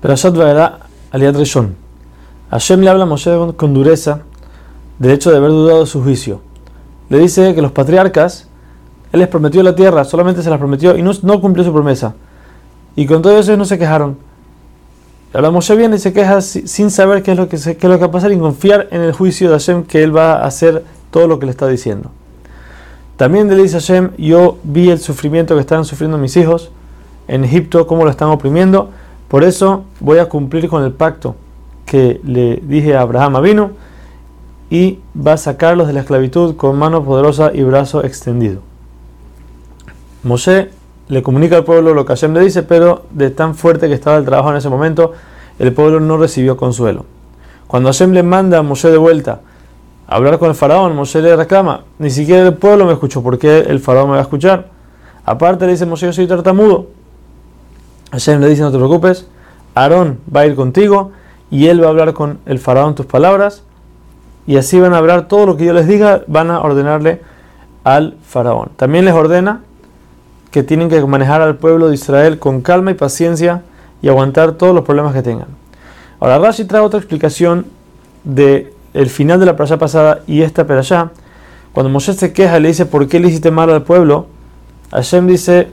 Perashat Vaera Aliad Rishon. Hashem le habla a Moshe con dureza del hecho de haber dudado de su juicio. Le dice que los patriarcas, él les prometió la tierra, solamente se las prometió y no, cumplió su promesa. Y con todo eso no se quejaron. Ahora Moshe viene y se queja sin saber qué es, lo que qué es lo que va a pasar y confiar en el juicio de Hashem que él va a hacer todo lo que le está diciendo. También le dice a Hashem, yo vi el sufrimiento que están sufriendo mis hijos en Egipto, cómo lo están oprimiendo por eso voy a cumplir con el pacto que le dije a Abraham Avino y va a sacarlos de la esclavitud con mano poderosa y brazo extendido. Moshe le comunica al pueblo lo que Hashem le dice, pero de tan fuerte que estaba el trabajo en ese momento, el pueblo no recibió consuelo. Cuando Hashem le manda a Moshe de vuelta a hablar con el faraón, Moshe le reclama, ni siquiera el pueblo me escuchó, ¿por qué el faraón me va a escuchar? Aparte le dice Moshe, yo soy tartamudo, Hashem le dice, no te preocupes, Aarón va a ir contigo y él va a hablar con el faraón tus palabras y así van a hablar todo lo que yo les diga, van a ordenarle al faraón. También les ordena que tienen que manejar al pueblo de Israel con calma y paciencia y aguantar todos los problemas que tengan. Ahora Rashi trae otra explicación de el final de la playa pasada y esta allá Cuando Moshe se queja le dice, ¿por qué le hiciste mal al pueblo? Hashem dice,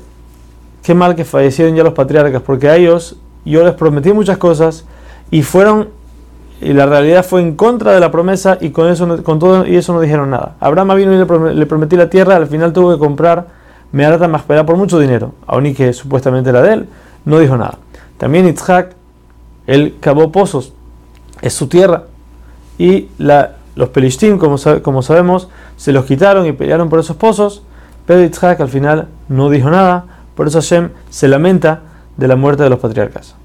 qué mal que fallecieron ya los patriarcas, porque a ellos yo les prometí muchas cosas y fueron y la realidad fue en contra de la promesa y con eso con todo y eso no dijeron nada. Abraham vino y le, prometí la tierra, al final tuvo que comprar Meharata Maspera por mucho dinero, aun y que supuestamente era de él, no dijo nada. También Itzhak, él cavó pozos, es su tierra, y la, los Pelishtim, como, como sabemos, se los quitaron y pelearon por esos pozos, pero Itzhak al final no dijo nada, por eso Hashem se lamenta de la muerte de los patriarcas.